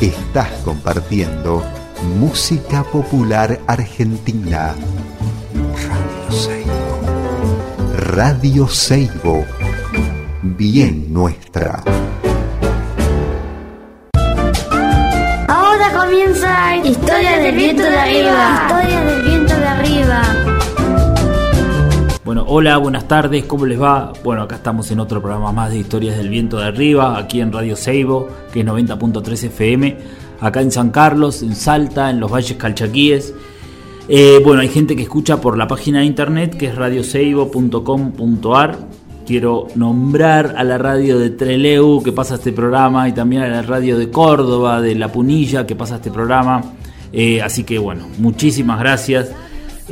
Estás compartiendo música popular argentina. Radio Seibo. Radio Seibo. Bien nuestra. Ahora comienza Historia del viento de arriba. Historia del viento de arriba. Bueno, hola, buenas tardes, ¿cómo les va? Bueno, acá estamos en otro programa más de Historias del Viento de Arriba, aquí en Radio Seibo, que es 90.3 FM, acá en San Carlos, en Salta, en los Valles Calchaquíes. Eh, bueno, hay gente que escucha por la página de internet que es radioseibo.com.ar. Quiero nombrar a la radio de Treleu que pasa este programa y también a la radio de Córdoba, de La Punilla que pasa este programa. Eh, así que bueno, muchísimas gracias.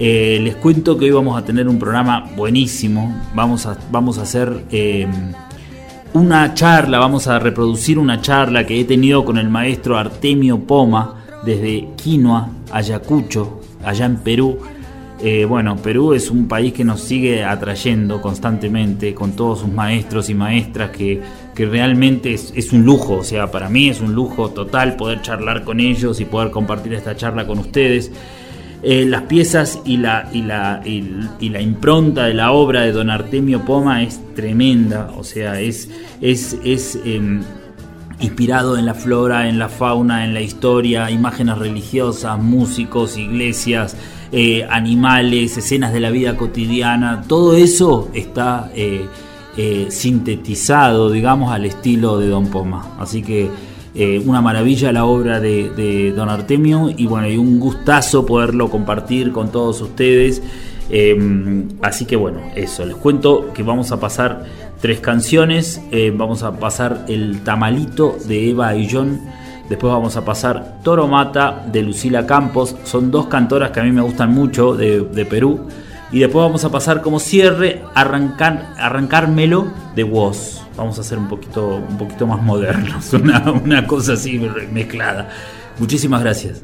Eh, les cuento que hoy vamos a tener un programa buenísimo. Vamos a, vamos a hacer eh, una charla, vamos a reproducir una charla que he tenido con el maestro Artemio Poma desde Quinoa, Ayacucho, allá en Perú. Eh, bueno, Perú es un país que nos sigue atrayendo constantemente con todos sus maestros y maestras que, que realmente es, es, un lujo, o sea, para mí es un lujo total poder charlar con ellos y poder compartir esta charla con ustedes. Eh, las piezas y la, y, la, y, y, la impronta de la obra de don Artemio Poma es tremenda, o sea, es, es, es eh, inspirado en la flora, en la fauna, en la historia, imágenes religiosas, músicos, iglesias, eh, animales, escenas de la vida cotidiana, todo eso está eh, sintetizado, digamos, al estilo de don Poma. Así que eh, una maravilla la obra de, Don Artemio y bueno, y un gustazo poderlo compartir con todos ustedes. Eh, así que bueno, eso, les cuento que vamos a pasar tres canciones, eh, vamos a pasar El Tamalito de Eva y John, después vamos a pasar Toro Mata de Lucila Campos, son dos cantoras que a mí me gustan mucho de, de Perú, y después vamos a pasar como cierre Arrancar, Arrancármelo de Woz vamos a hacer un poquito, un poquito más modernos, una, una cosa así mezclada. Muchísimas gracias.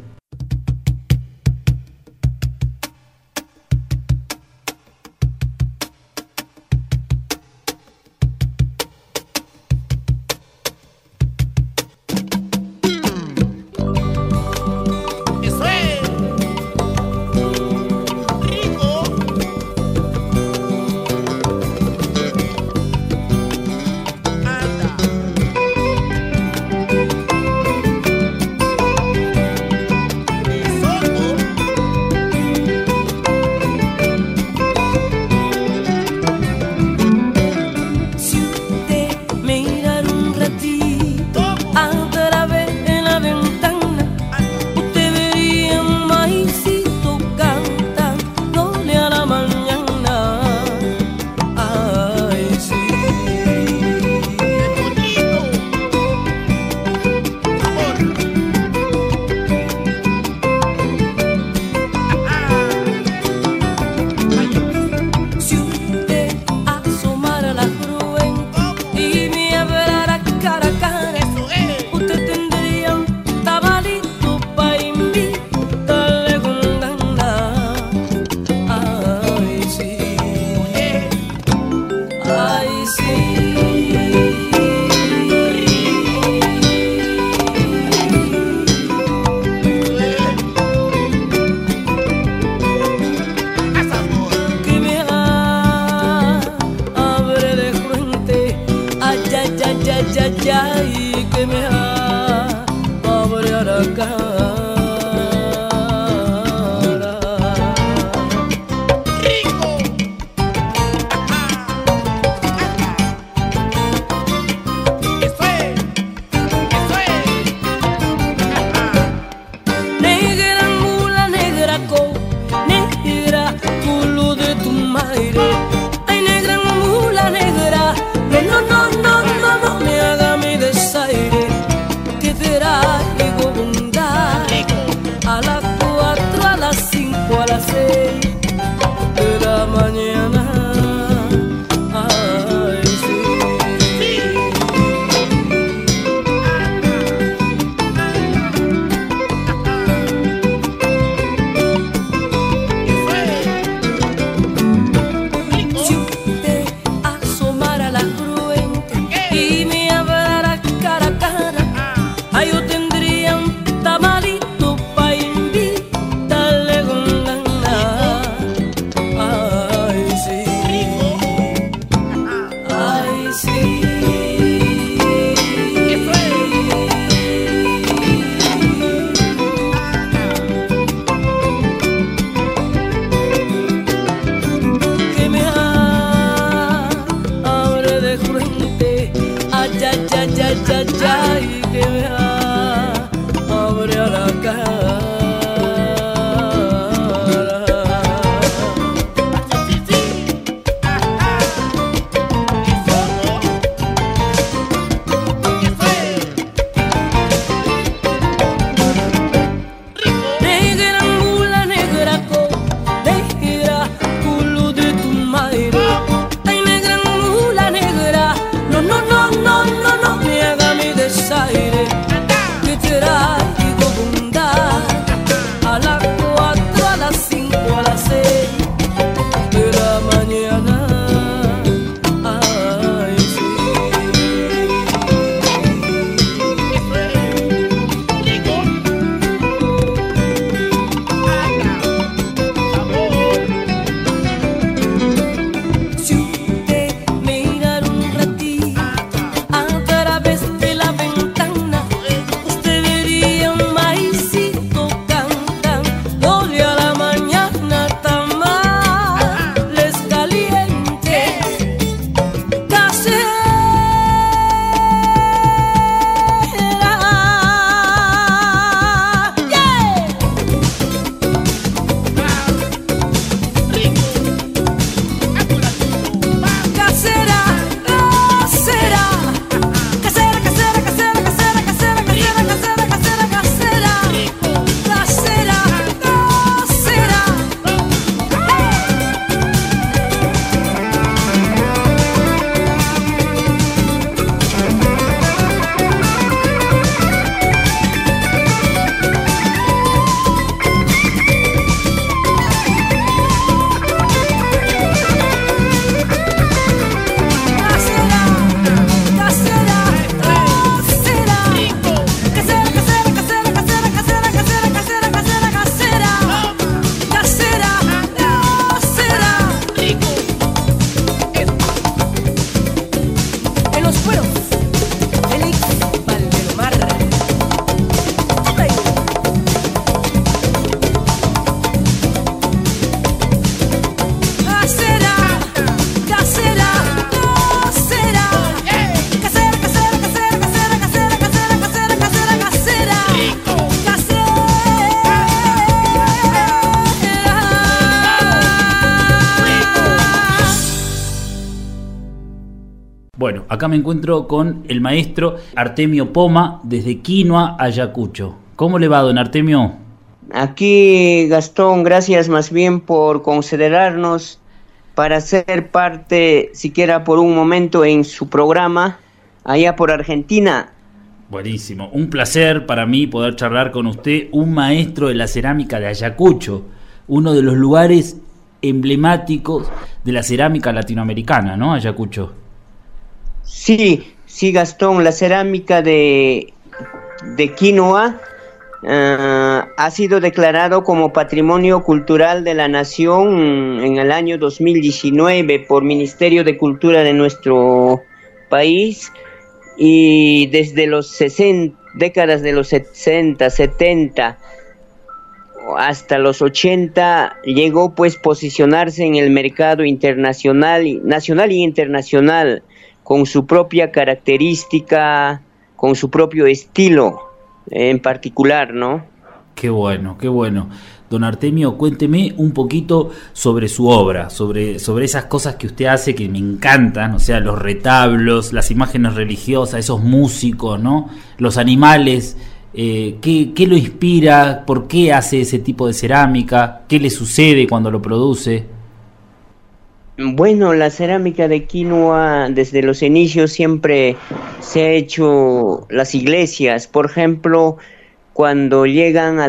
Acá me encuentro con el maestro Artemio Poma desde Quinoa, Ayacucho. ¿Cómo le va, don Artemio? Aquí, Gastón, gracias más bien por considerarnos para ser parte, siquiera por un momento, en su programa allá por Argentina. Buenísimo, un placer para mí poder charlar con usted, un maestro de la cerámica de Ayacucho, uno de los lugares emblemáticos de la cerámica latinoamericana, ¿no? Ayacucho. Sí, sí, Gastón, la cerámica de, de quinoa eh, ha sido declarado como Patrimonio Cultural de la Nación en el año 2019 por Ministerio de Cultura de nuestro país y desde los 60, décadas de los 60, 70 hasta los 80 llegó pues posicionarse en el mercado internacional, nacional y internacional con su propia característica, con su propio estilo en particular, ¿no? Qué bueno, qué bueno. Don Artemio, cuénteme un poquito sobre su obra, sobre, sobre esas cosas que usted hace que me encantan, o sea, los retablos, las imágenes religiosas, esos músicos, ¿no? Los animales, eh, ¿qué, ¿qué lo inspira? ¿Por qué hace ese tipo de cerámica? ¿Qué le sucede cuando lo produce? Bueno, la cerámica de quinoa desde los inicios siempre se ha hecho las iglesias. Por ejemplo, cuando llegan a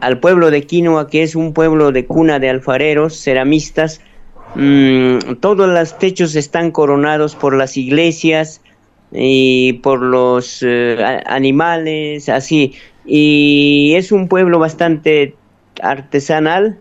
al pueblo de Quinoa, que es un pueblo de cuna de alfareros, ceramistas, mmm, todos los techos están coronados por las iglesias y por los eh, animales, así. Y es un pueblo bastante artesanal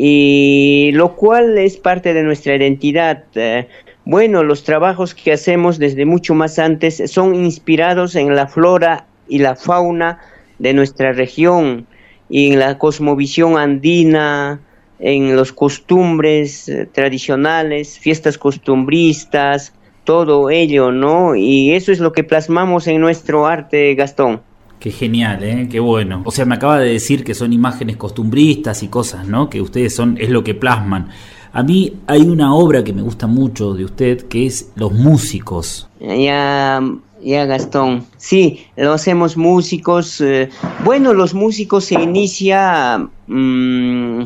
y lo cual es parte de nuestra identidad. Eh, bueno, los trabajos que hacemos desde mucho más antes son inspirados en la flora y la fauna de nuestra región y en la cosmovisión andina, en los costumbres eh, tradicionales, fiestas costumbristas, todo ello, ¿no? Y eso es lo que plasmamos en nuestro arte, Gastón. Qué genial, ¿eh? Qué bueno. O sea, me acaba de decir que son imágenes costumbristas y cosas, ¿no? Que ustedes son, es lo que plasman. A mí hay una obra que me gusta mucho de usted que es Los Músicos. Ya, ya Gastón. Sí, lo hacemos músicos. Eh, bueno, los músicos se inicia mm,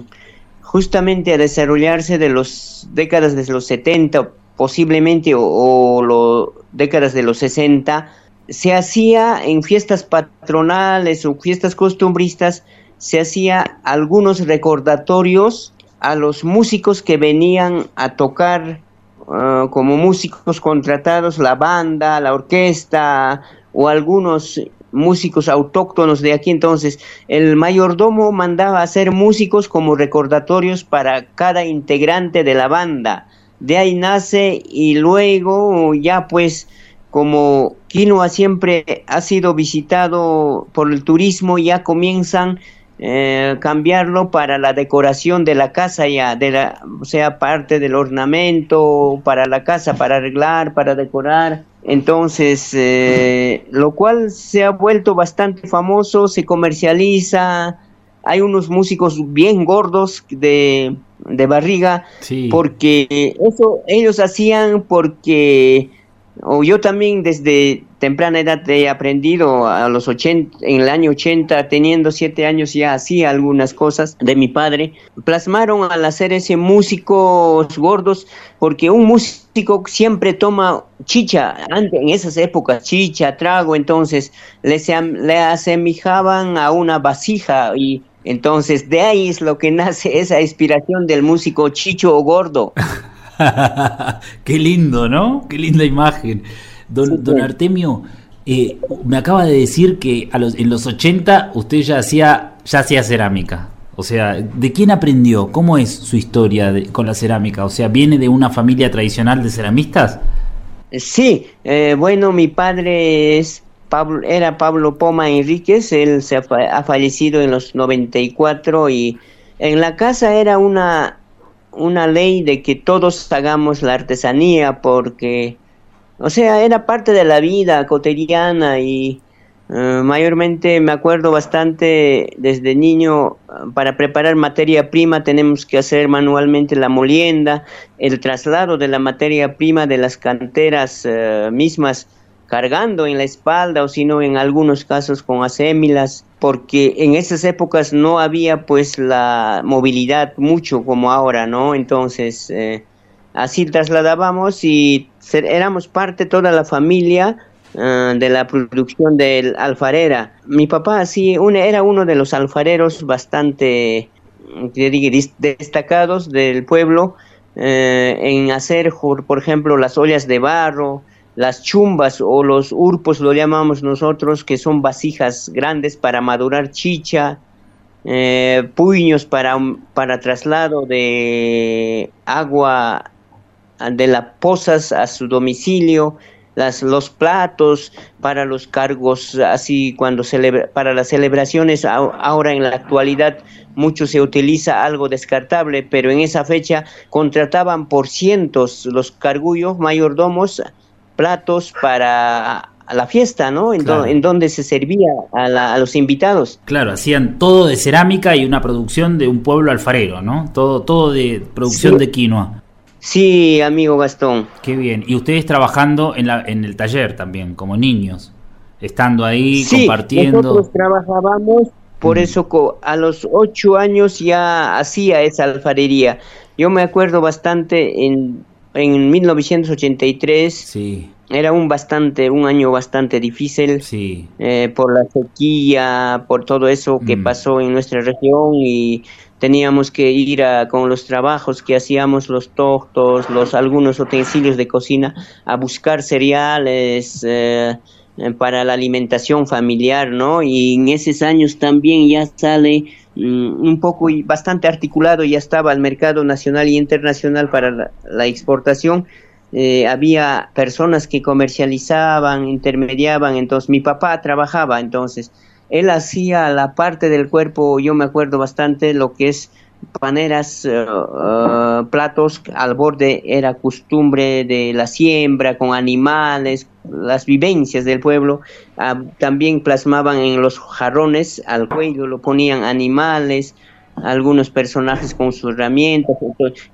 justamente a desarrollarse de las décadas de los 70 posiblemente o, o décadas de los 60 se hacía en fiestas patronales o fiestas costumbristas, se hacía algunos recordatorios a los músicos que venían a tocar ah, como músicos contratados, la banda, la orquesta o algunos músicos autóctonos de aquí entonces, el mayordomo mandaba hacer músicos como recordatorios para cada integrante de la banda. De ahí nace y luego ya pues como Quinoa siempre ha sido visitado por el turismo, ya comienzan eh, cambiarlo para la decoración de la casa ya, de la, o sea, parte del ornamento para la casa, para arreglar, para decorar. Entonces, eh, lo cual se ha vuelto bastante famoso, se comercializa. Hay unos músicos bien gordos de, de barriga, porque eso ellos hacían porque o yo también desde temprana edad he aprendido a los 80, en el año 80, teniendo siete años ya hacía algunas cosas de mi padre. Plasmaron al hacer ese músicos gordos, porque un músico siempre toma chicha, en esas épocas, chicha, trago, entonces le, le asemijaban a una vasija y entonces de ahí es lo que nace esa inspiración del músico chicho o gordo. Qué lindo, ¿no? Qué linda imagen. Don, Artemio, eh, me acaba de decir que a los, en los 80 usted ya hacía, ya hacía cerámica. O sea, ¿de quién aprendió? ¿Cómo es su historia con la cerámica? O sea, ¿viene de una familia tradicional de ceramistas? Sí, eh, bueno, mi padre es Pablo, era Pablo Poma Enríquez, él se ha fallecido en los 94 y en la casa era una una ley de que todos hagamos la artesanía porque, o sea, era parte de la vida cotidiana y eh, mayormente me acuerdo bastante desde niño para preparar materia prima tenemos que hacer manualmente la molienda, el traslado de la materia prima de las canteras eh, mismas cargando en la espalda o sino en algunos casos con asémilas, porque en esas épocas no había pues la movilidad mucho como ahora, ¿no? Entonces, eh, así trasladábamos y éramos parte toda la familia eh, de la producción del alfarera. Mi papá sí era uno de los alfareros bastante destacados del pueblo eh, en hacer, por ejemplo, las ollas de barro, las chumbas o los urpos lo llamamos nosotros, que son vasijas grandes para madurar chicha, eh, puños para, para traslado de agua de las pozas a su domicilio, las, los platos para los cargos, así cuando para las celebraciones, ahora en la actualidad mucho se utiliza algo descartable, pero en esa fecha contrataban por cientos los cargullos mayordomos platos para la fiesta, ¿no? En, donde se servía a, los invitados. Claro, hacían todo de cerámica y una producción de un pueblo alfarero, ¿no? Todo, todo de producción de quinoa. Sí, amigo Gastón. Qué bien. Y ustedes trabajando en, la, en el taller también, como niños, estando ahí, sí, compartiendo. Nosotros trabajábamos, por mm. eso a los ocho años ya hacía esa alfarería. Yo me acuerdo bastante en en 1983 sí. era un bastante un año bastante difícil sí. Eh, por la sequía por todo eso que mm. pasó en nuestra región y teníamos que ir a, con los trabajos que hacíamos los tortos los algunos utensilios de cocina a buscar cereales eh, para la alimentación familiar no y en esos años también ya sale un poco y bastante articulado, ya estaba el mercado nacional y internacional para la, exportación. Eh, había personas que comercializaban, intermediaban, entonces mi papá trabajaba, entonces él hacía la parte del cuerpo, yo me acuerdo bastante lo que es paneras, eh, eh, platos al borde era costumbre de la siembra con animales, las vivencias del pueblo. Ah, también plasmaban en los jarrones al cuello, lo ponían animales, algunos personajes con sus herramientas.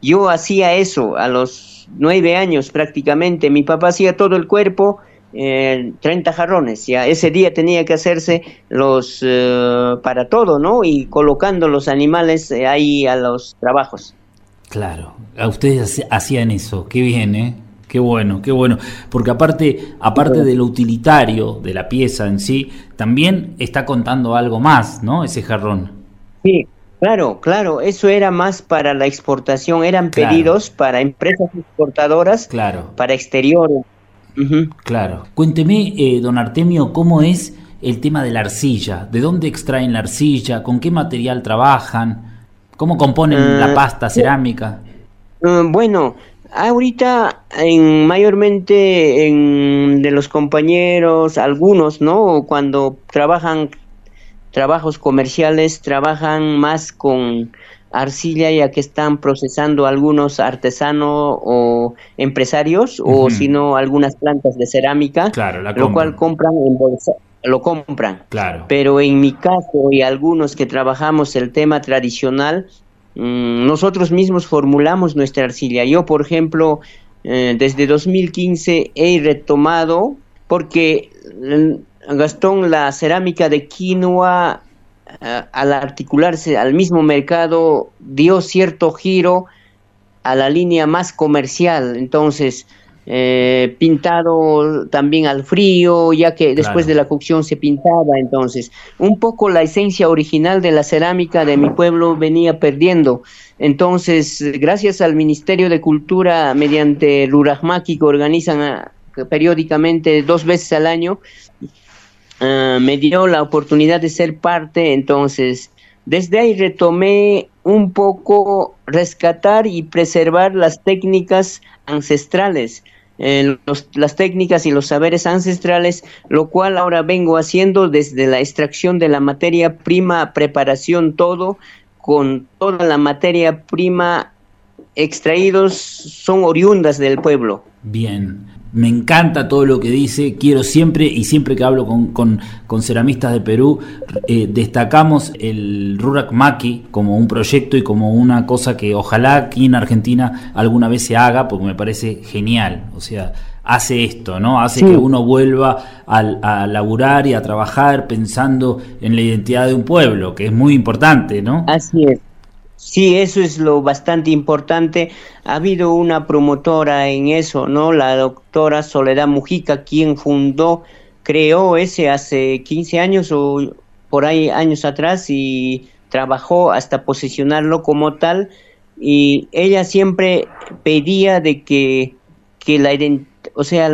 yo hacía eso a los nueve años prácticamente. Mi papá hacía todo el cuerpo eh, 30 jarrones. Ya ese día tenía que hacerse los eh, para todo, ¿no? Y colocando los animales eh, ahí a los trabajos. Claro, a ustedes hacían eso, qué bien, ¿eh? Qué bueno, qué bueno. Porque aparte, aparte de lo utilitario de la pieza en sí, también está contando algo más, ¿no? Ese jarrón. Sí, claro, claro. Eso era más para la exportación. Eran pedidos para empresas exportadoras, claro. para exteriores Claro. Cuénteme, eh, don Artemio, cómo es el tema de la arcilla. ¿De dónde extraen la arcilla? ¿Con qué material trabajan? ¿Cómo componen la ah, pasta cerámica? Ah, bueno, ahorita en, mayormente en, de los compañeros, algunos, ¿no? Cuando trabajan trabajos comerciales, trabajan más con arcilla ya que están procesando algunos artesanos o empresarios o si no algunas plantas de cerámica, lo cual compran en bolsa, lo compran. Claro. Pero en mi caso y algunos que trabajamos el tema tradicional, mm, nosotros mismos formulamos nuestra arcilla. Yo, por ejemplo, eh, desde 2015 he retomado porque mm, Gastón, la cerámica de quinoa al articularse al mismo mercado, dio cierto giro a la línea más comercial. Entonces, eh, pintado también al frío, ya que después de la cocción se pintaba. Entonces, un poco la esencia original de la cerámica de mi pueblo venía perdiendo. Entonces, gracias al Ministerio de Cultura, mediante Rurajmaki, que organizan ah, periódicamente dos veces al año, Ah, me dio la oportunidad de ser parte, entonces desde ahí retomé un poco rescatar y preservar las técnicas ancestrales, eh, las técnicas y los saberes ancestrales, lo cual ahora vengo haciendo desde la extracción de la materia prima, preparación, todo, con toda la materia prima extraídos, son oriundas del pueblo. Bien, me encanta todo lo que dice, quiero siempre y siempre que hablo con, con, ceramistas de Perú, eh, destacamos el Rurak Maki como un proyecto y como una cosa que ojalá aquí en Argentina alguna vez se haga, porque me parece genial, o sea, hace esto, ¿no? Hace que uno vuelva a, a, laburar y a trabajar pensando en la identidad de un pueblo, que es muy importante, ¿no? Así es. Sí, eso es lo bastante importante. Ha habido una promotora en eso, ¿no? La doctora Soledad Mujica, quien fundó, creó ese hace 15 años o por ahí años atrás y trabajó hasta posicionarlo como tal. Y ella siempre pedía de que, que la o sea,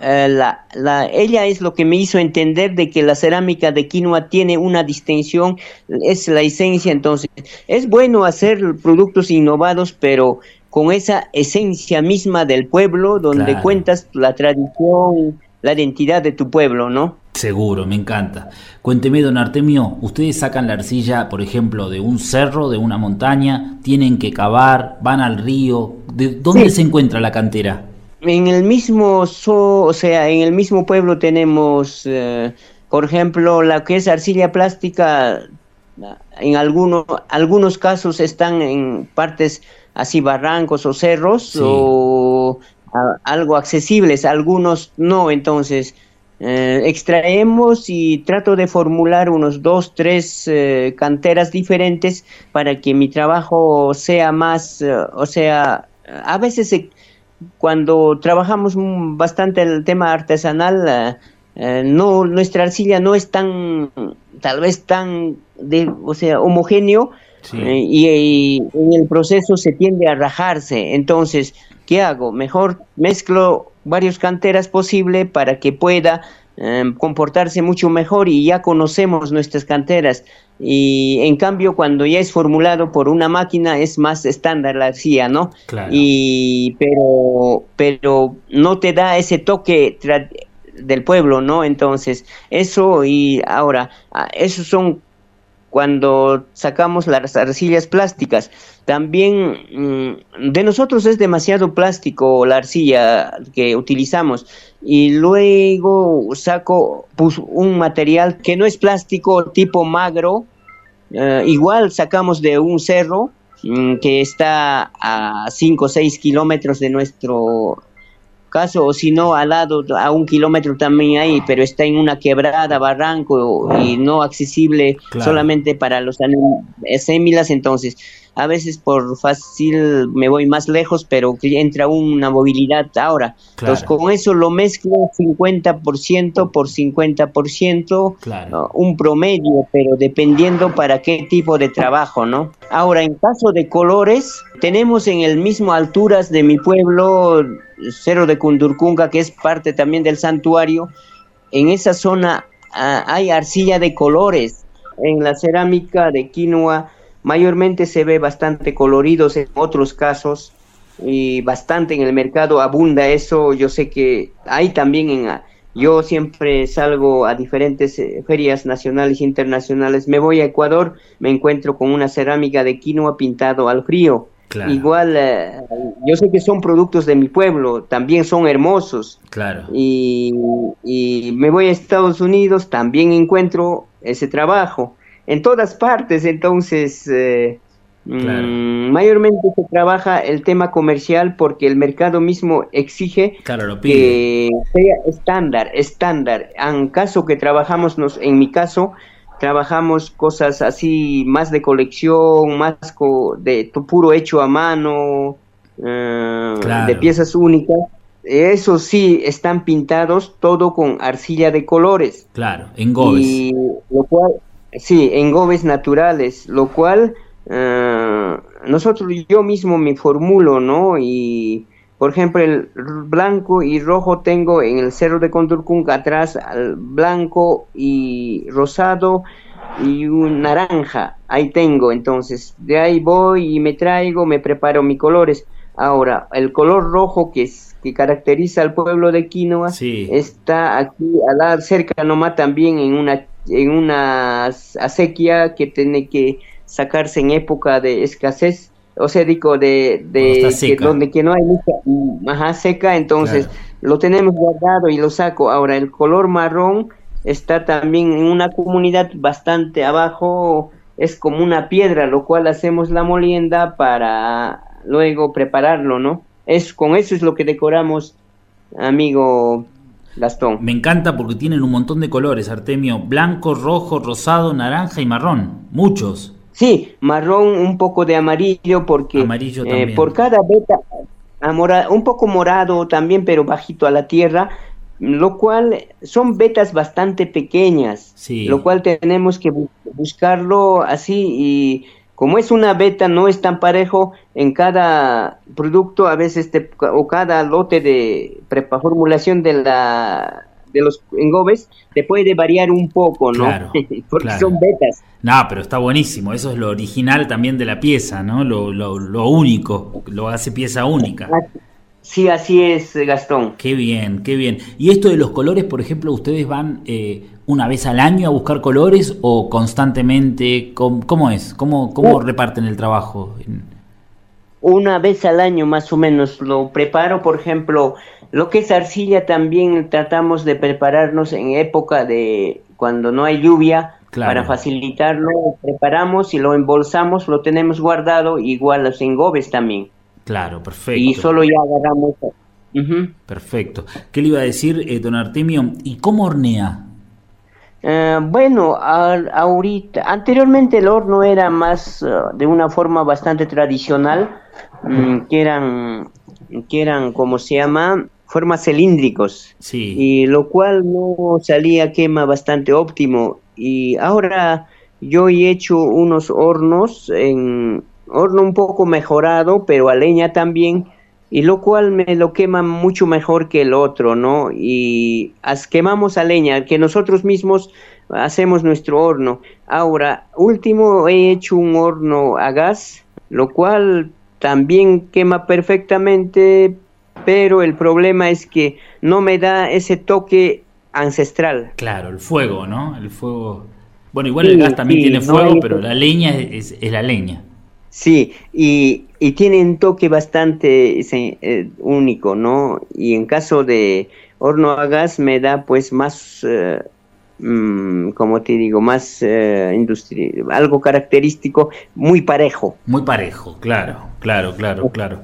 eh, la, la, ella es lo que me hizo entender de que la cerámica de quinoa tiene una distinción, es la esencia, entonces es bueno hacer productos innovados, pero con esa esencia misma del pueblo, donde cuentas la tradición, la identidad de tu pueblo, ¿no? Seguro, me encanta. Cuénteme, don Artemio, ustedes sacan la arcilla, por ejemplo, de un cerro, de una montaña, tienen que cavar, van al río, ¿de dónde se encuentra la cantera? En el mismo, o sea, en el mismo pueblo tenemos, eh, por ejemplo, la que es arcilla plástica, en algunos, algunos casos están en partes así barrancos o cerros o algo accesibles, algunos no, entonces eh, extraemos y trato de formular unos dos, tres eh, canteras diferentes para que mi trabajo sea más, o sea, a veces se cuando trabajamos bastante el tema artesanal, eh, eh, no nuestra arcilla no es tan, tal vez tan, de, o sea, homogéneo eh, y, en el proceso se tiende a rajarse. Entonces, ¿qué hago? Mejor mezclo varios canteras posible para que pueda comportarse mucho mejor y ya conocemos nuestras canteras y en cambio cuando ya es formulado por una máquina es más estándar la arcilla, ¿no? Y pero pero no te da ese toque del pueblo, ¿no? Entonces, eso y ahora esos son cuando sacamos las arcillas plásticas. También mm, de nosotros es demasiado plástico la arcilla que utilizamos y luego saco pues, un material que no es plástico tipo magro, eh, igual sacamos de un cerro mm, que está a 5 o 6 kilómetros de nuestro caso, o si no, al lado, a un kilómetro también hay, pero está en una quebrada, barranco y no accesible solamente para los semílas, entonces a veces por fácil me voy más lejos, pero entra una movilidad ahora. Entonces con eso lo mezclo 50% por 50%, claro. un promedio, pero dependiendo para qué tipo de trabajo, ¿no? Ahora, en caso de colores, tenemos en el mismo alturas de mi pueblo, Cerro de Cundurcunga, que es parte también del santuario, en esa zona ah, hay arcilla de colores. En la cerámica de quinoa mayormente se ve bastante coloridos en otros casos y bastante en el mercado abunda eso. Yo sé que hay también en... Yo siempre salgo a diferentes eh, ferias nacionales e internacionales. Me voy a Ecuador, me encuentro con una cerámica de quinoa pintado al frío. Igual, eh, yo sé que son productos de mi pueblo, también son hermosos. Claro. Y, y me voy a Estados Unidos, también encuentro ese trabajo en todas partes, entonces eh, mm, mayormente se trabaja el tema comercial porque el mercado mismo exige que sea estándar, estándar. En caso que trabajamos, nos, en mi caso, trabajamos cosas así más de colección, más de puro hecho a mano, eh, de piezas únicas. Eso sí, están pintados todo con arcilla de colores. Claro, en gobes. Y lo cual, Sí, en gobes naturales, lo cual uh, nosotros, yo mismo me formulo, ¿no? Y, por ejemplo, el blanco y rojo tengo en el cerro de Condurcung atrás, al blanco y rosado y un naranja, ahí tengo, entonces, de ahí voy y me traigo, me preparo mis colores. Ahora, el color rojo que es que caracteriza al pueblo de Quinoa está aquí al cerca nomás también en una en una acequia que tiene que sacarse en época de escasez, o sea, digo, de, de donde que no hay mucha, mm, seca, entonces lo tenemos guardado y lo saco. Ahora, el color marrón está también en una comunidad bastante abajo, es como una piedra, lo cual hacemos la molienda para luego prepararlo, ¿no? Es con eso es lo que decoramos, amigo Gastón. Me encanta porque tienen un montón de colores, Artemio. Blanco, rojo, rosado, naranja y marrón. Muchos. Sí, marrón, un poco de amarillo porque amarillo eh, por cada beta, un poco morado también, pero bajito a la tierra, lo cual son betas bastante pequeñas, sí. lo cual tenemos que buscarlo así y como es una beta, no es tan parejo en cada producto, a veces o cada lote de preformulación de la de los engobes te puede variar un poco, ¿no? Porque son betas. No, pero está buenísimo. Eso es lo original también de la pieza, ¿no? Lo, lo, lo único, lo hace pieza única. Sí, así es, Gastón. Qué bien, qué bien. Y esto de los colores, por ejemplo, ¿ustedes van eh, una vez al año a buscar colores o constantemente? ¿Cómo, es? ¿Cómo, cómo uh. reparten el trabajo? Una vez al año más o menos lo preparo, por ejemplo, lo que es arcilla también tratamos de prepararnos en época de cuando no hay lluvia, Para facilitarlo, preparamos y lo embolsamos, lo tenemos guardado, igual los engobes también. Claro, perfecto. Y solo ya agarramos. Perfecto. ¿Qué le iba a decir, eh, don Artemio? ¿Y cómo hornea? Eh, bueno, ahorita, anteriormente el horno era más eh, de una forma bastante tradicional, mm, que eran, que eran, como se llama, formas cilíndricos. Sí. Y lo cual no salía quema bastante óptimo. Y ahora yo he hecho unos hornos en horno un poco mejorado, pero a leña también, y lo cual me lo quema mucho mejor que el otro, ¿no? Y quemamos a leña, que nosotros mismos hacemos nuestro horno. Ahora, último, he hecho un horno a gas, lo cual también quema perfectamente, pero el problema es que no me da ese toque ancestral. Claro, el fuego, ¿no? El fuego Bueno, igual el gas también tiene fuego, pero la leña es, la leña. Sí, y, y, tiene un toque bastante eh, único, ¿no? Y en caso de horno a gas me da pues más, eh, mm, como te digo, más eh, algo característico, muy parejo. Muy parejo, claro, claro, claro, claro.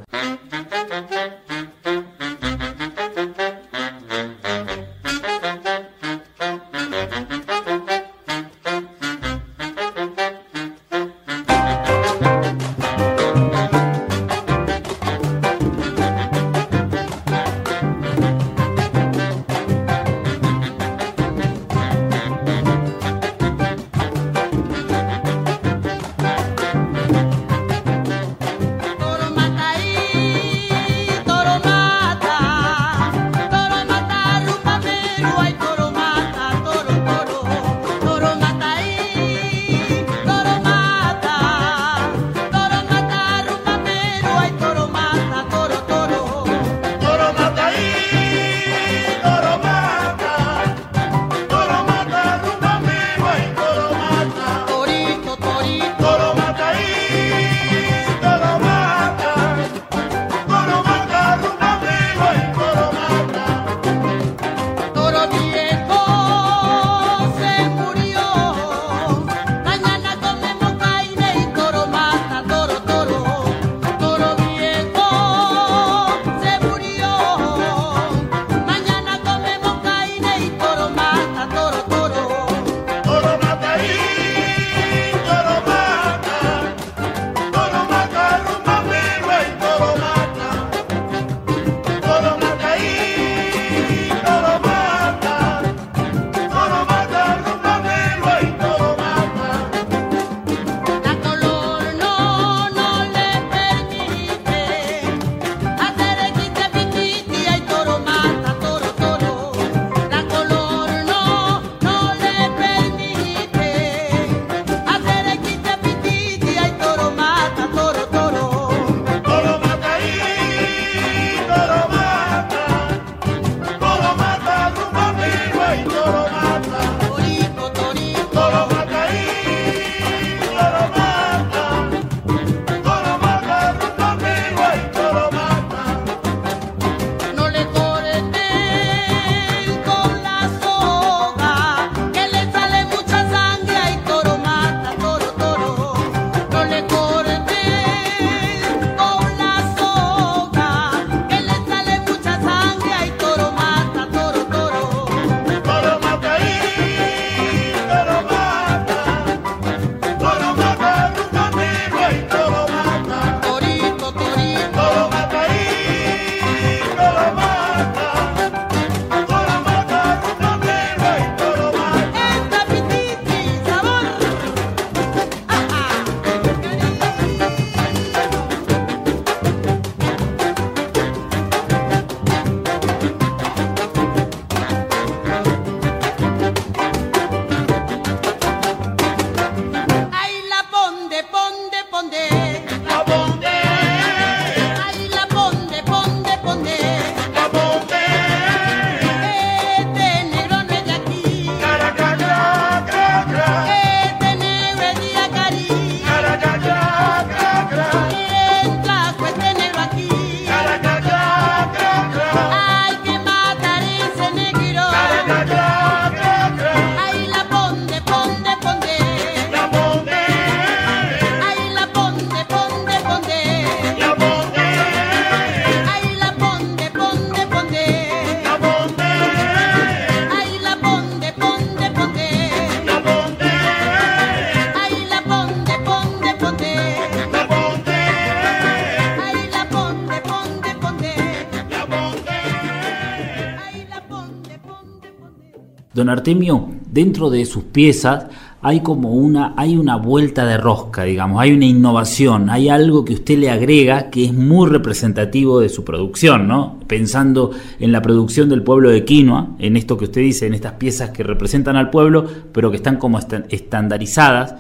Artemio, dentro de sus piezas hay como una, hay una vuelta de rosca, digamos, hay una innovación, hay algo que usted le agrega que es muy representativo de su producción, ¿no? Pensando en la producción del pueblo de Quinoa, en esto que usted dice, en estas piezas que representan al pueblo, pero que están como estandarizadas.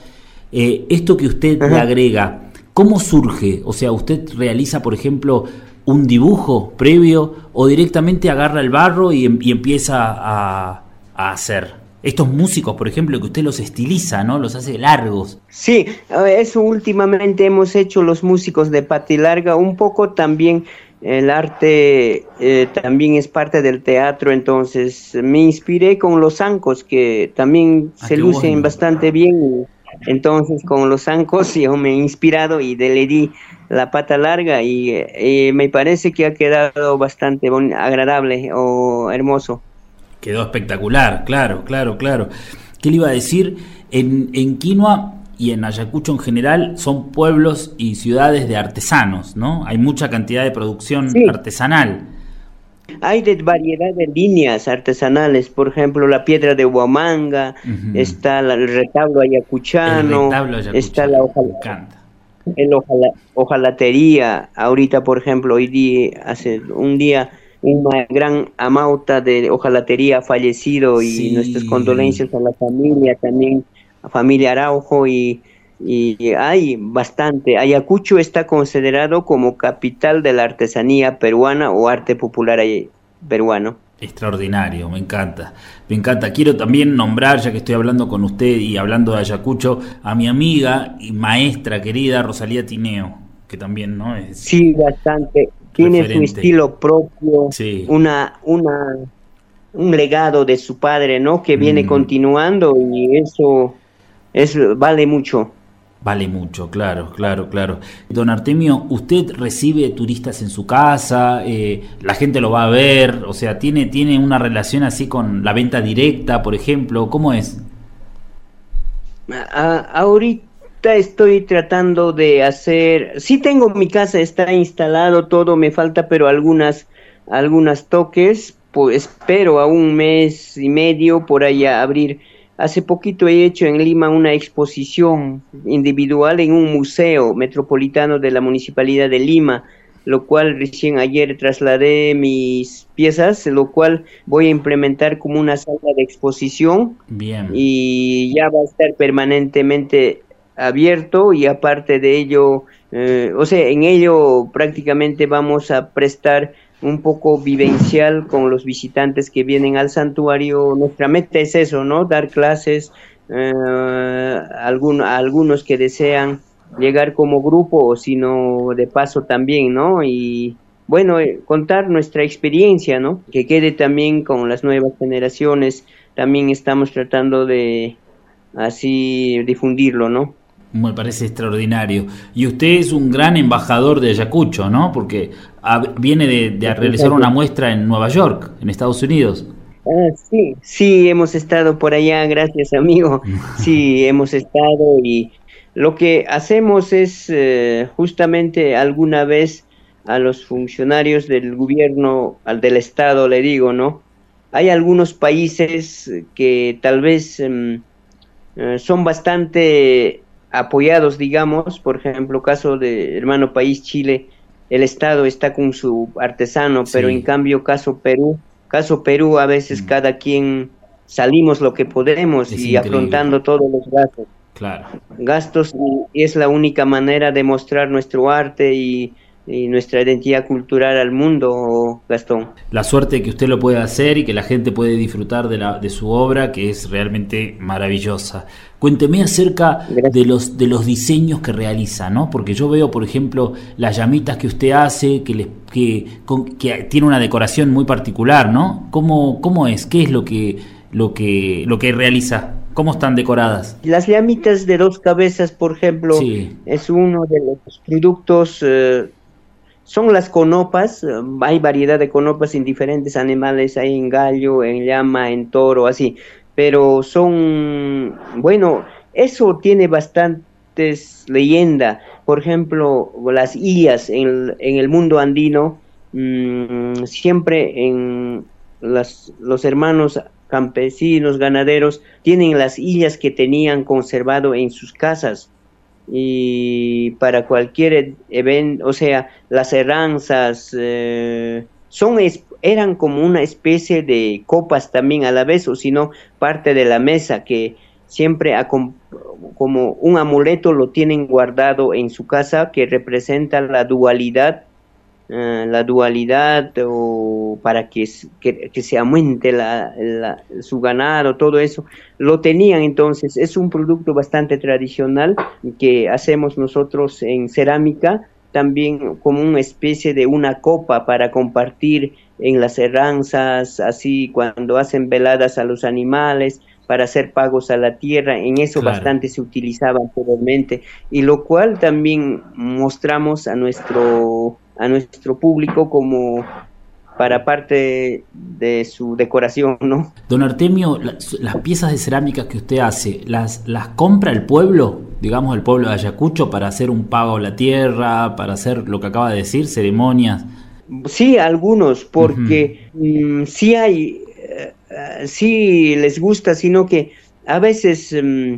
Eh, esto que usted le agrega, ¿cómo surge? O sea, usted realiza, por ejemplo, un dibujo previo o directamente agarra el barro y, em, y empieza a a hacer? Estos músicos, por ejemplo, que usted los estiliza, ¿no? Los hace largos. Sí, eso últimamente hemos hecho los músicos de pati larga, un poco también el arte eh, también es parte del teatro, entonces me inspiré con los zancos que también ah, se lucen bastante bien. Entonces con los zancos yo me he inspirado y le di la pata larga y eh, me parece que ha quedado bastante agradable o hermoso. Quedó espectacular, claro, claro, claro. ¿Qué le iba a decir? En, en Quinoa y en Ayacucho en general son pueblos y ciudades de artesanos, ¿no? Hay mucha cantidad de producción artesanal. Hay de variedad de líneas artesanales, por ejemplo, la piedra de Huamanga, está el retablo ayacuchano, está la hojalatería. Ahorita, por ejemplo, hoy día, hace un día, una gran amauta de hojalatería fallecido y nuestras condolencias a la familia también familia Araujo y, hay bastante. Ayacucho está considerado como capital de la artesanía peruana o arte popular peruano. Extraordinario, me encanta. Me encanta. Quiero también nombrar, ya que estoy hablando con usted y hablando de Ayacucho, a mi amiga y maestra querida Rosalía Tineo, que también no es. Sí, bastante. Tiene su estilo propio, una, una, un legado de su padre, ¿no? Que viene mm. continuando y eso es, vale mucho. Vale mucho, claro, claro, claro. Don Artemio, ¿usted recibe turistas en su casa? Eh, ¿La gente lo va a ver? O sea, ¿tiene, ¿tiene una relación así con la venta directa, por ejemplo? ¿Cómo es? ahorita estoy tratando de hacer... Sí tengo mi casa, está instalado todo, me falta pero algunas, algunas toques. Pues espero a un mes y medio por allá abrir Hace poquito he hecho en Lima una exposición individual en un museo metropolitano de la Municipalidad de Lima, lo cual recién ayer trasladé mis piezas, lo cual voy a implementar como una sala de exposición. Bien. Y ya va a estar permanentemente abierto y aparte de ello, eh, o sea, en ello prácticamente vamos a prestar un poco vivencial con los visitantes que vienen al santuario. Nuestra meta es eso, ¿no? Dar clases eh, a, algunos que desean llegar como grupo sino de paso también, ¿no? Y bueno, eh, contar nuestra experiencia, ¿no? Que quede también con las nuevas generaciones. También estamos tratando de así difundirlo, ¿no? Me parece extraordinario. Y usted es un gran embajador de Ayacucho, ¿no? Porque viene de, realizar una muestra en Nueva York, en Estados Unidos. Ah, sí, sí, hemos estado por allá, gracias amigo. Sí, hemos estado y lo que hacemos es eh, justamente alguna vez a los funcionarios del gobierno, al del Estado, le digo, ¿no? Hay algunos países que tal vez em, eh, son bastante apoyados, digamos, por ejemplo, caso de hermano país Chile, el Estado está con su artesano, pero en cambio caso Perú, caso Perú a veces mm. cada quien salimos lo que podemos y afrontando todos los gastos. Claro. Gastos y es la única manera de mostrar nuestro arte y y nuestra identidad cultural al mundo, Gastón. La suerte que usted lo puede hacer y que la gente puede disfrutar de, la, de su obra, que es realmente maravillosa. Cuénteme acerca de los, de los diseños que realiza, ¿no? Porque yo veo, por ejemplo, las llamitas que usted hace, que, les, que, que tiene una decoración muy particular, ¿no? ¿Cómo, cómo es? ¿Qué es lo que, lo que, lo que realiza? ¿Cómo están decoradas? Las llamitas de dos cabezas, por ejemplo, es uno de los productos eh, son las conopas, hay variedad de conopas en diferentes animales, hay en gallo, en llama, en toro, así, pero son, bueno, eso tiene bastantes leyendas, por ejemplo, las illas en, el mundo andino, mm, siempre en las, los hermanos campesinos, ganaderos, tienen las illas que tenían conservado en sus casas. Y para cualquier evento, o sea, las herranzas eh, son eran como una especie de copas también a la vez, o si no, parte de la mesa que siempre como un amuleto lo tienen guardado en su casa que representa la dualidad eh, la dualidad o para que, que, se aumente la, su ganado, todo eso, lo tenían entonces. Es un producto bastante tradicional que hacemos nosotros en cerámica, también como una especie de una copa para compartir en las herranzas, así cuando hacen veladas a los animales, para hacer pagos a la tierra, en eso bastante se utilizaba anteriormente, y lo cual también mostramos a nuestro a nuestro público como para parte de su decoración, ¿no? Don Artemio, las, piezas de cerámica que usted hace, ¿las, ¿las compra el pueblo, digamos el pueblo de Ayacucho, para hacer un pago a la tierra, para hacer lo que acaba de decir, ceremonias? Sí, algunos, porque mm, sí hay, uh, sí les gusta, sino que a veces, mm,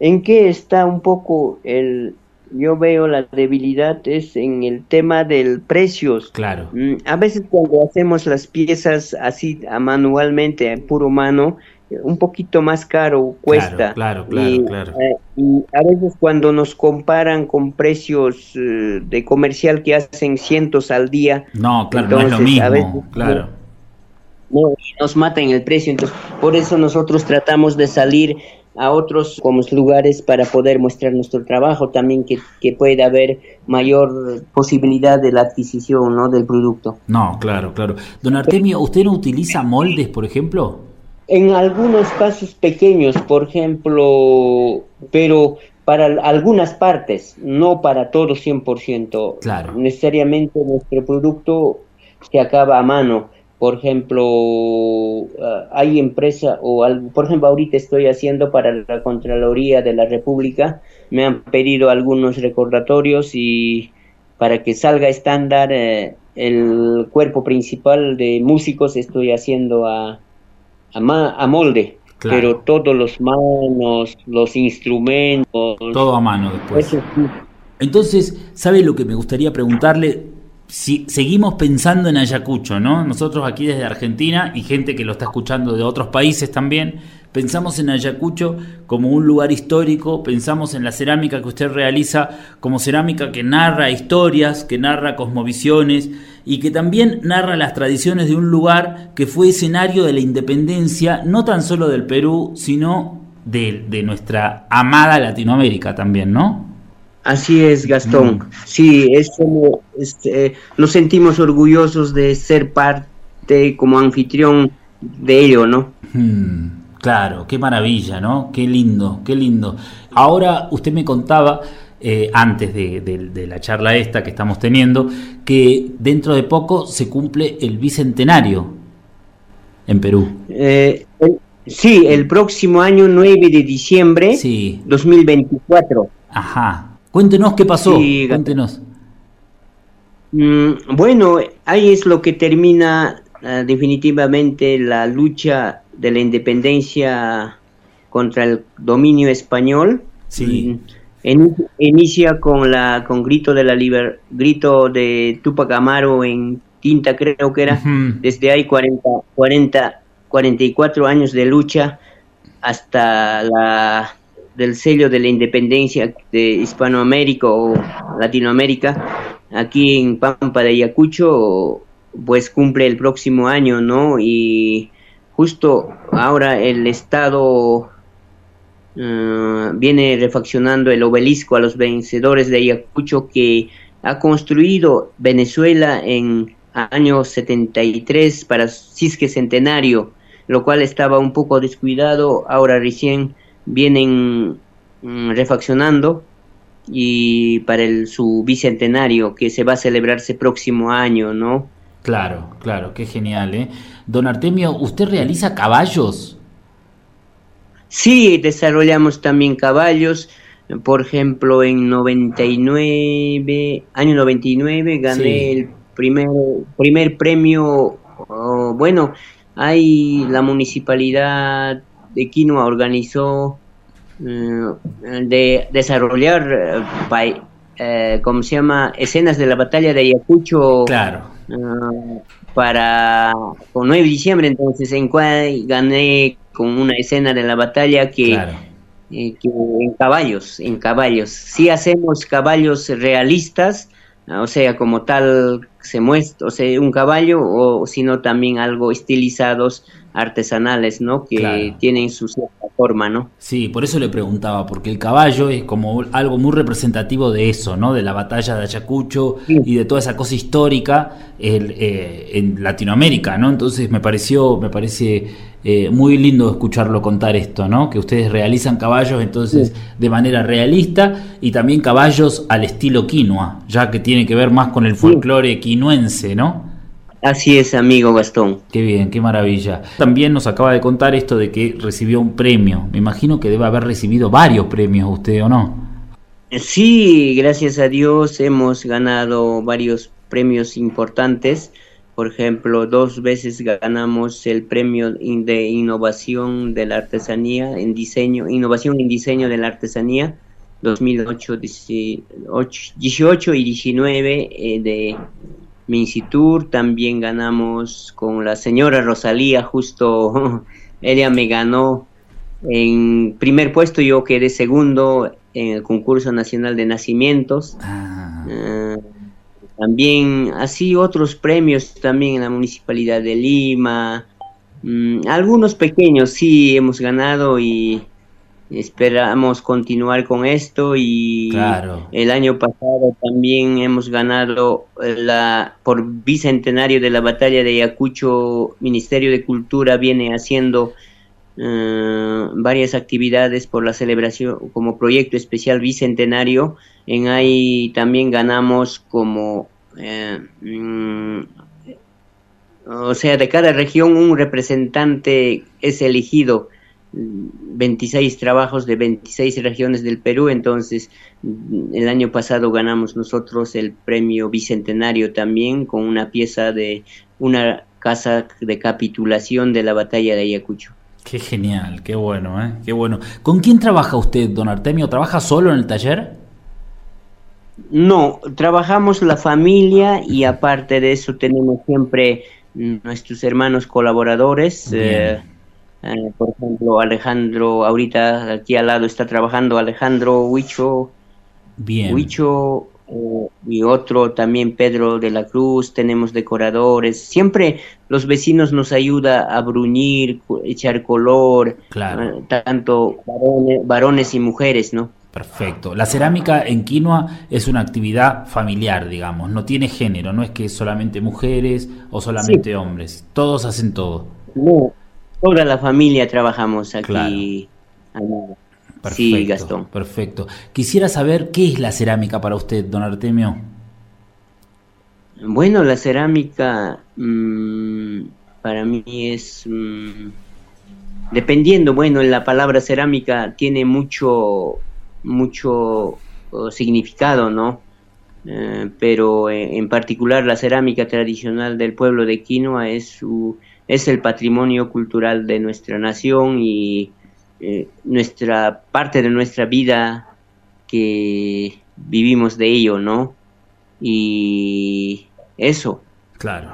¿en qué está un poco el, yo veo la debilidad es en el tema del precios. Claro. Mm, a veces cuando hacemos las piezas así manualmente, puro mano, un poquito más caro cuesta. Claro, claro, claro. Eh, y, a veces cuando nos comparan con precios eh, de comercial que hacen cientos al día. No, claro, no es lo mismo, claro. No, nos matan el precio, entonces por eso nosotros tratamos de salir a otros como lugares para poder mostrar nuestro trabajo, también que, que pueda haber mayor posibilidad de la adquisición ¿no? del producto. No, claro, claro. Don Artemio, ¿usted no utiliza moldes, por ejemplo? En algunos casos pequeños, por ejemplo, pero para algunas partes, no para todo 100%. Claro. Necesariamente nuestro producto se acaba a mano por ejemplo, ah, hay empresa o algo, por ejemplo, ahorita estoy haciendo para la Contraloría de la República, me han pedido algunos recordatorios y para que salga estándar eh, el cuerpo principal de músicos estoy haciendo a, a, molde. Pero todos los manos, los instrumentos. Todo a mano después. Entonces, ¿sabe lo que me gustaría preguntarle? si seguimos pensando en Ayacucho, ¿no? Nosotros aquí desde Argentina y gente que lo está escuchando de otros países también, pensamos en Ayacucho como un lugar histórico, pensamos en la cerámica que usted realiza como cerámica que narra historias, que narra cosmovisiones y que también narra las tradiciones de un lugar que fue escenario de la independencia, no tan solo del Perú, sino de, de nuestra amada Latinoamérica también, ¿no? Así es, Gastón. Mm. Sí, es como, este, nos sentimos orgullosos de ser parte como anfitrión de ello, ¿no? Mm, claro, qué maravilla, ¿no? Qué lindo, qué lindo. Ahora usted me contaba, eh, antes de, la charla esta que estamos teniendo, que dentro de poco se cumple el bicentenario en Perú. Eh, sí, el próximo año 9 de diciembre sí. 2024. Ajá. Cuéntenos qué pasó. Cuéntenos. Mm, bueno, ahí es lo que termina ah, definitivamente la lucha de la independencia contra el dominio español. Sí. Mm, inicia con la con grito de la liber, grito de Tupac Amaro en Tinta creo que era. Desde ahí 40, 40 44 años de lucha hasta la del sello de la independencia de Hispanoamérica o Latinoamérica, aquí en Pampa de Ayacucho, pues cumple el próximo año, ¿no? Y justo ahora el Estado eh, viene refaccionando el obelisco a los vencedores de Ayacucho que ha construido Venezuela en año 73 para Cisque Centenario, lo cual estaba un poco descuidado, ahora recién vienen mm, refaccionando y para el, su bicentenario que se va a celebrarse próximo año, ¿no? Claro, claro, qué genial, ¿eh? Don Artemio, ¿usted realiza caballos? Sí, desarrollamos también caballos. Por ejemplo, en 99, año 99, gané el primer, primer premio. Oh, bueno, hay la municipalidad de Quinoa organizó eh, de desarrollar, eh, eh, ¿cómo se llama?, escenas de la batalla de Ayacucho. Claro. Para con 9 de diciembre, entonces en cual gané con una escena de la batalla que, en caballos, en caballos. Sí hacemos caballos realistas, o sea, como tal se muestra, o sea, un caballo, o sino también algo estilizados, artesanales, ¿no? Que tienen su cierta forma, ¿no? Sí, por eso le preguntaba, porque el caballo es como algo muy representativo de eso, ¿no? De la batalla de Ayacucho y de toda esa cosa histórica eh, en Latinoamérica, ¿no? Entonces me pareció, me parece eh, muy lindo escucharlo contar esto, ¿no? Que ustedes realizan caballos entonces de manera realista y también caballos al estilo quinoa, ya que tiene que ver más con el folclore quinuense, ¿no? Así es, amigo Gastón. Qué bien, qué maravilla. También nos acaba de contar esto de que recibió un premio. Me imagino que debe haber recibido varios premios usted, ¿o no? Sí, gracias a Dios hemos ganado varios premios importantes. Por ejemplo, dos veces ganamos el premio de innovación de la artesanía en diseño, innovación en diseño de la artesanía 2008, 18 y 19 eh, de Mincitur, también ganamos con la señora Rosalía, justo ella me ganó en primer puesto, yo quedé segundo en el concurso nacional de nacimientos. Ah. Ah, también así otros premios también en la municipalidad de Lima. Mm, algunos pequeños sí hemos ganado y esperamos continuar con esto y el año pasado también hemos ganado la por bicentenario de la batalla de Ayacucho Ministerio de Cultura viene haciendo eh, varias actividades por la celebración como proyecto especial bicentenario. En ahí también ganamos como eh, mm, o sea de cada región un representante es elegido. 26 trabajos de 26 regiones del Perú, entonces el año pasado ganamos nosotros el premio bicentenario también con una pieza de una casa de capitulación de la batalla de Ayacucho. Qué genial, qué bueno, ¿eh? qué bueno. ¿Con quién trabaja usted, don Artemio? ¿Trabaja solo en el taller? No, trabajamos la familia y aparte de eso tenemos siempre nuestros hermanos colaboradores. Eh, eh, por ejemplo, Alejandro, ahorita aquí al lado está trabajando Alejandro Huicho. Bien. Huicho eh, y otro también Pedro de la Cruz, tenemos decoradores. Siempre los vecinos nos ayuda a bruñir, echar color, claro. Eh, tanto varones, y mujeres, ¿no? Perfecto. La cerámica en quinoa es una actividad familiar, digamos, no tiene género, no es que solamente mujeres o solamente hombres, todos hacen todo. No, Toda la familia trabajamos aquí. Perfecto, sí, Gastón. Perfecto. Quisiera saber qué es la cerámica para usted, don Artemio. Bueno, la cerámica mm, para mí es... Mm, dependiendo, bueno, la palabra cerámica tiene mucho, mucho oh, significado, ¿no? Eh, pero eh, en particular la cerámica tradicional del pueblo de Quinoa es su es el patrimonio cultural de nuestra nación y eh, nuestra parte de nuestra vida que vivimos de ello, ¿no? Y eso. Claro,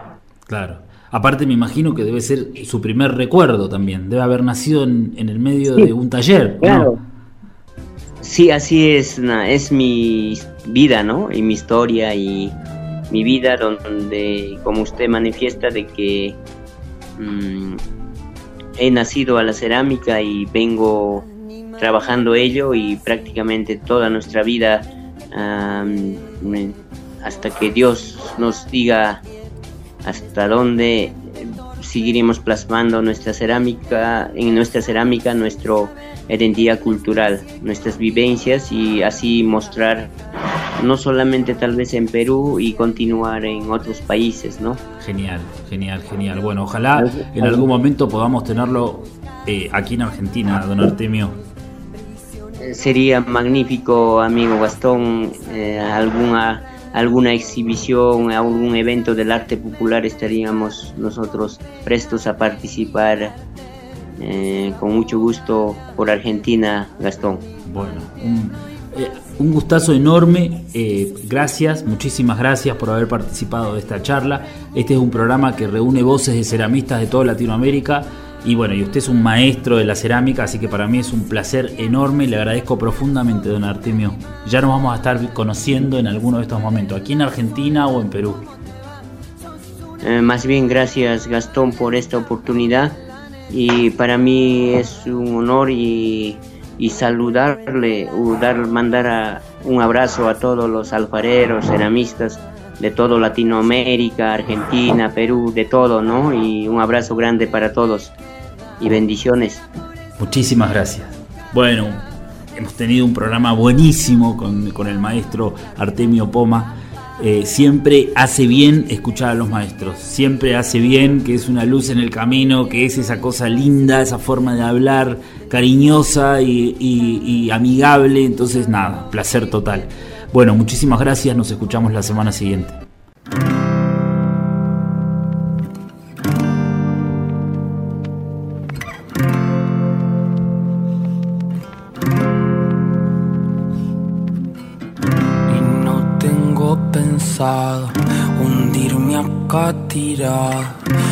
claro. Aparte me imagino que debe ser su primer recuerdo también, debe haber nacido en, el medio de un taller. Claro. Sí, así es, es mi vida, ¿no? Y mi historia y mi vida donde, como usted manifiesta, de que Mm, he nacido a la cerámica y vengo trabajando ello y prácticamente toda nuestra vida hasta que Dios nos diga hasta dónde seguiremos plasmando nuestra cerámica, en nuestra cerámica, nuestra identidad cultural, nuestras vivencias y así mostrar no solamente tal vez en Perú y continuar en otros países, ¿no? Genial, genial, genial. Bueno, ojalá en algún momento podamos tenerlo eh, aquí en Argentina, don Artemio. Eh, sería magnífico, amigo Gastón, eh, alguna alguna exhibición, algún evento del arte popular estaríamos nosotros prestos a participar con mucho gusto por Argentina, Gastón. Bueno, un, un gustazo enorme, eh, gracias, muchísimas gracias por haber participado de esta charla. Este es un programa que reúne voces de ceramistas de toda Latinoamérica y bueno, y usted es un maestro de la cerámica, así que para mí es un placer enorme, le agradezco profundamente, don Artemio. Ya nos vamos a estar conociendo en alguno de estos momentos, aquí en Argentina o en Perú. Eh, más bien gracias Gastón por esta oportunidad y para mí es un honor y, saludarle, dar, mandar un abrazo a todos los alfareros, ceramistas de todo Latinoamérica, Argentina, Perú, de todo, ¿no? Y un abrazo grande para todos y bendiciones. Muchísimas gracias. Bueno, hemos tenido un programa buenísimo con, con el maestro Artemio Poma eh, siempre hace bien escuchar a los maestros, siempre hace bien que es una luz en el camino, que es esa cosa linda, esa forma de hablar cariñosa y amigable, entonces nada, placer total. Bueno, muchísimas gracias, nos escuchamos la semana siguiente. hundirme acá tirado y no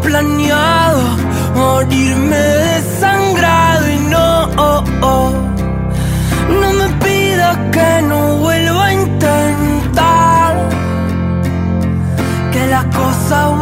planeado morirme desangrado y no, oh, oh. no me pidas que no vuelva a intentar que las cosas